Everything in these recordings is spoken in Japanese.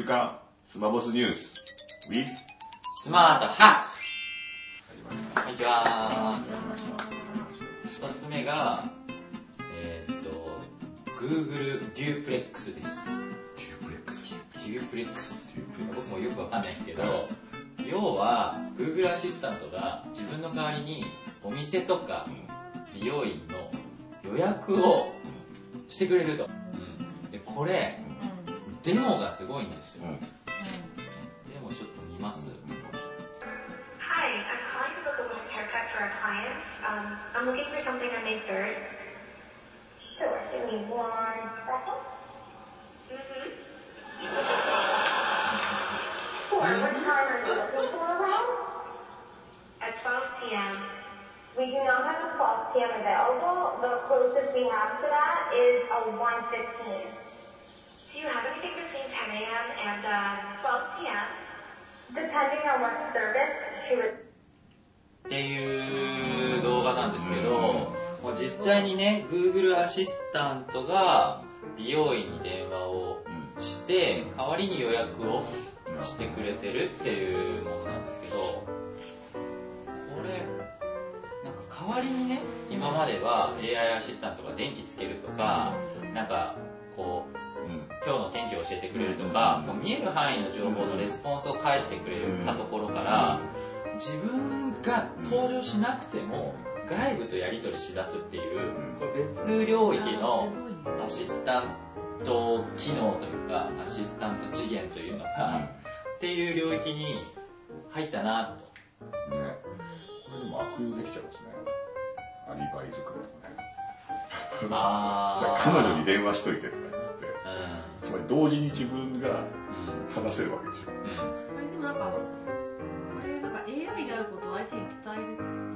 週刊スマボスニュース with SmartHacks こんにちは。一つ目が、えーっと、Google Duplex です。 Duplex Duplex。デュープレックス僕もよくわかんないですけど、要は、Google アシスタントが自分の代わりにお店とか美容院の予約をしてくれると。うん、で、これ、デモがすごいんですよ。うんうんデモちょっと見ます。 Hi, I'm calling to book a women's haircut for a client. Um, I'm looking for something on May 3rd. Sure, give me one second. Mm-hmm. Sure, what time are you looking for around? At 12 p.m. We do not have a 12 p.m. available. The closest we have to that is a 1.15. Do you have anything between 10 a.m. and uh, 12 p.m.? Depending on what service she would っていう動画なんですけど、もう実際にね、Google アシスタントが美容院に電話をして、代わりに予約をしてくれてるっていうものなんですけど、これ、なんか代わりにね、今までは AI アシスタントが電気つけるとか、なんかこう、うん今日の天気を教えてくれるとか、こう見える範囲の情報のレスポンスを返してくれたところから、自分が登場しなくても外部とやり取りしだすっていう、これ別領域のアシスタント機能というか、アシスタント次元というのか、っていう領域に入ったなと。ね。これでも悪用できちゃうんですね。アリバイ作りとかね。あー。じゃあ彼女に電話しといてとか同時に自分がん。話せるわけでしょうん。うん。これでもなんか、これなんか AI であることを相手に伝える。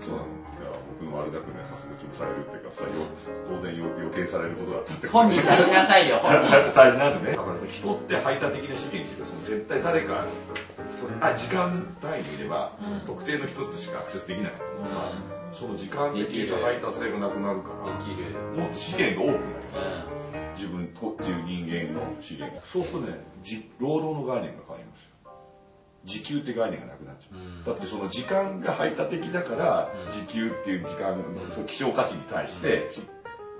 そうなのいや僕の悪だくねさすが潰されるっていうかさよ当然予予見されることだったって本人出しなさいよ、本人。大事なんでね。だから人って排他的な資源っていうか、その絶対誰か、それあ時間単位でいれば、うん特定の人としかアクセスできないものが、うその時間的な排他性がなくなるから、できる。もっと資源が多くなります。う自分とっていう人間の資源が。そうするとね、じ労働の概念が変わりますよ。時給って概念がなくなっちゃう。ん。だってその時間が排他的だからうん、時給っていう時間のその希少価値に対して、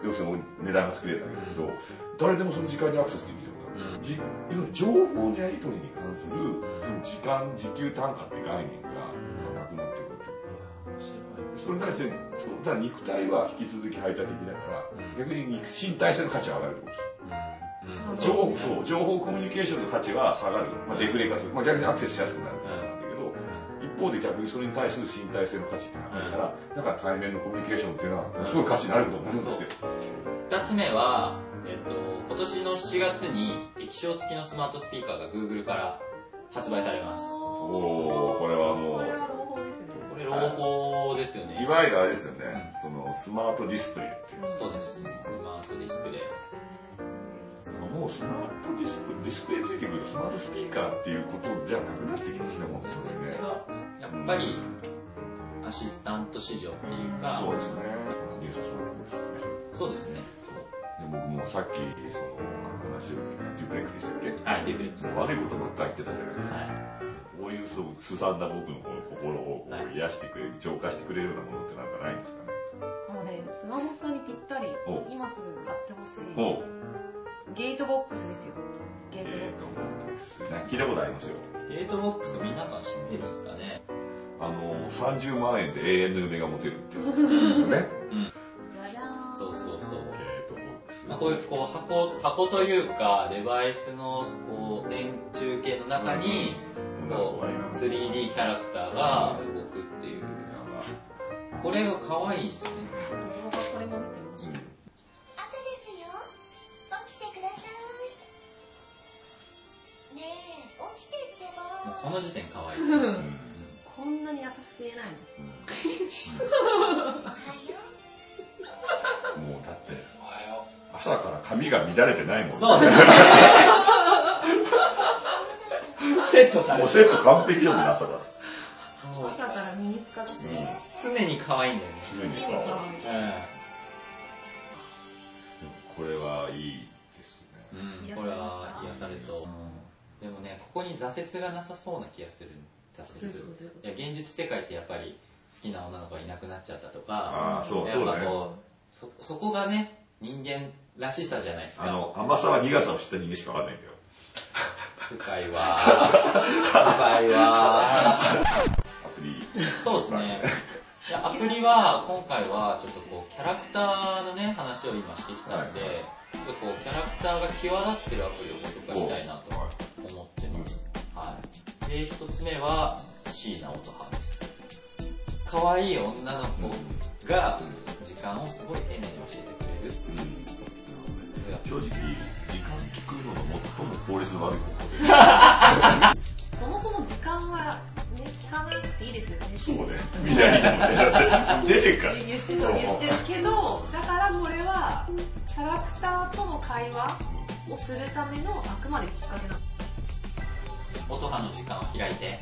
要するに値段が作れたんだけど、誰でもその時間にアクセスできるようになる。うんじいわゆる情報のやり取りに関する、その時間、時給単価って概念がなくなってくるというか。それに対して、そう。だから肉体は引き続き排他的だから、うん。逆に肉身体性の価値が上がるってことです。うん。うん。情報そう。情報コミュニケーションの価値は下がる、まあ、デフレ化する、まあ、逆にアクセスしやすくなるってことなんだけど、一方で逆にそれに対する身体性の価値ってのがあるから、だから対面のコミュニケーションっていうのはすごい価値になることになるんですよ。二つ目は、えっと、今年の7月に液晶付きのスマートスピーカーが Google から発売されます。おーこれはもうこれは朗報ですよね。これ朗報ですよね。いわゆるあれですよね、そのスマートディスプレイっていう。そうです。スマートディスプレイ。もうスマートディスプレイ、ディスプレイついてくるとスマートスピーカーっていうことじゃなくなってきますね、本当にね。やっぱり、アシスタント市場っていうか、そうですね。そうですね。で僕もさっき、その、話を、デュプレックスでしたっけはい、デュプレックス。は悪いことばっかり言ってたじゃないですか。い。こういうすごくすさんだ僕のこの心をこう癒してくれる、浄化してくれるようなものってなんかないんですかね。もうね、スマホさんにぴったりお、今すぐ買ってほしい。ゲートボックスですよ。ゲートボえックス。聞いたことありますよ。ゲートボックス皆さん知ってるんですかねあの、30万円で永遠の夢が持てるっていう ね。こういうこう箱箱というかデバイスのこう電柱系の中にこう 3D キャラクターが動くっていうこれが可愛いですよね動画これも見てみま。朝ですよ。起きてください。ねえ、起きてってば。この時点可愛いうんこんなに優しく言えないのおはよもう朝から髪が乱れてないもん。そうですねセットされもうてセット完璧よね、朝から。朝からミニスカだし。常に可愛いんだよね常に可愛いこれはいいですね。うん、うん、これは癒されそう、でもね、ここに挫折がなさそうな気がする。挫折。いや、現実世界ってやっぱり好きな女の子がいなくなっちゃったとか、ああ、そう、やっそうだね。ぱこう、そ、そこがね、人間らしさじゃないですか。あの、甘さは苦さを知った人間しかわかんないんだよ。深いわー。深いわアプリ。ー。そうですね。いや、アプリは、今回は、ちょっとこう、キャラクターのね、話を今してきたんで、はいちょっとこう、キャラクターが際立ってるアプリをご紹介したいなと思ってます。はい。で、一つ目は、椎名音羽です。可愛い女の子が、時間をすごい丁寧に教えてくれるっていう。正直、時間聞くのが最も効率の悪い方法で。とそもそも時間は、ね、聞かなくていいですよね。そうね。みんないいもんね。だって、出てっから。言ってそう言ってるけど、だからこれは、キャラクターとの会話をするためのあくまできっかけなの。音羽の時間を開いて。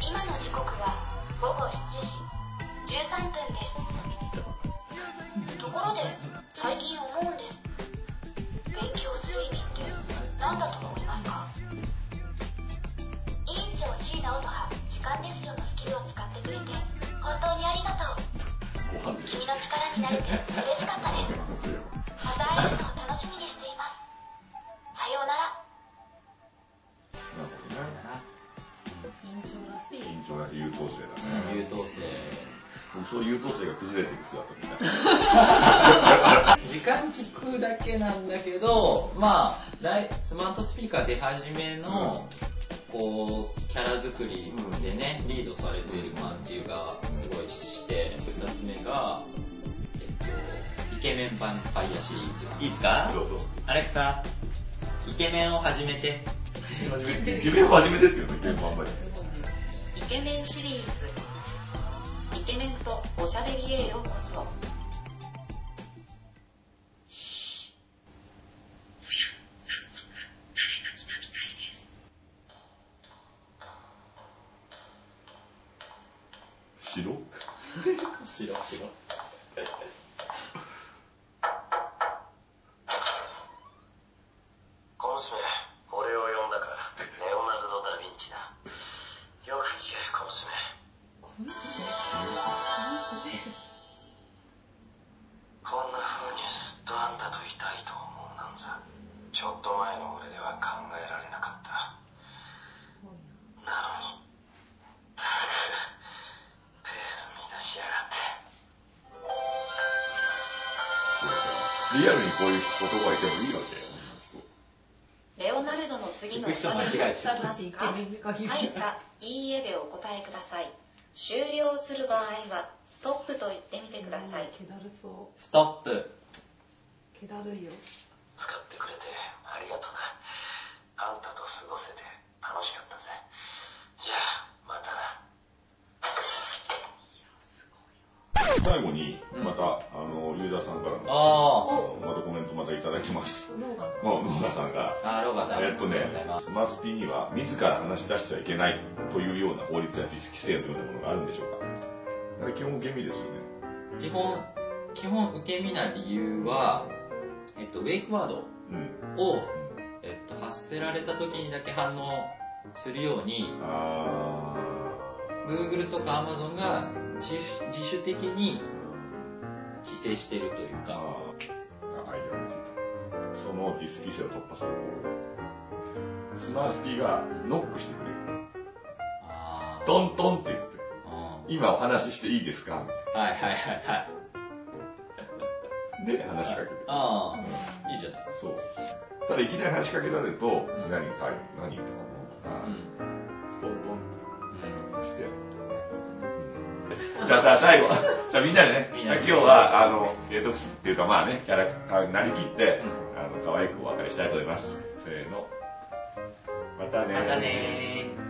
今の時刻は午後7時13分です。ところで、最近思うんです。勉強する意味って何だと思いますか？委員長椎名音羽、時間ですよのスキルを使ってくれて、本当にありがとう。君の力になれて嬉しかったです。また会えるのを楽しみにしています。さようなら。なるほどね。委員長らしい。緊張なき優等生だね。優等生。僕そういう優等生が崩れていく姿みたいな。時間聞くだけなんだけど、まあ、だいスマートスピーカー出始めの、こう、キャラ作りでね、リードされている感じがすごいして、二つ目が、えっと、イケメンヴァンパイアシリーズ。いいですか？どうぞ。アレクサ、イケメンを始めて。イケメンを初めてっていうの？イケメンもあんまり。イケメンシリーズ。イケメンとおしゃべりへようこそ。白？白白。リアルにこういう男がいてもいいわけよ。レオナルドの次の人間違ますかはいか、いいえでお答えください。終了する場合は、ストップと言ってみてください。気だるそう。ストップ。気だるいよ。使ってくれてありがとな。あんたと過ごせて楽しかったぜ。じゃあ、またな。最後に、また、あの、ユーザーさんからの、あまたコメントまたいただきます。脳が。もう、野川さんが、ー。あー、ローガさん。えっとねスマスピには自ら話し出してはいけないというような法律や実規制のようなものがあるんでしょうかあれ基本受け身ですよね。基本、基本受け身な理由は、えっと、ウェイクワードうん。を、えっと、発せられた時にだけ反応するように、あ Google とか Amazon が自主自主的に規制してるというか、ー、あアイデアがついた。その実規制を突破する方法。スマスピがノックしてくれる。トントンって言って、うん今お話ししていいですかみたはいはいはいはい。いな。で、話しかけて。ああ、いいじゃないですか。そう。ただいきなり話しかけられると、何タイプ、何とか思うから、うん。トントうんンして。じゃあさ、最後、じゃあみんなでね、今日は、あの、えっと、っていうかまあね、キャラクターになりきって、あの、可愛くお別れしたいと思います。せーの。またねまたねー。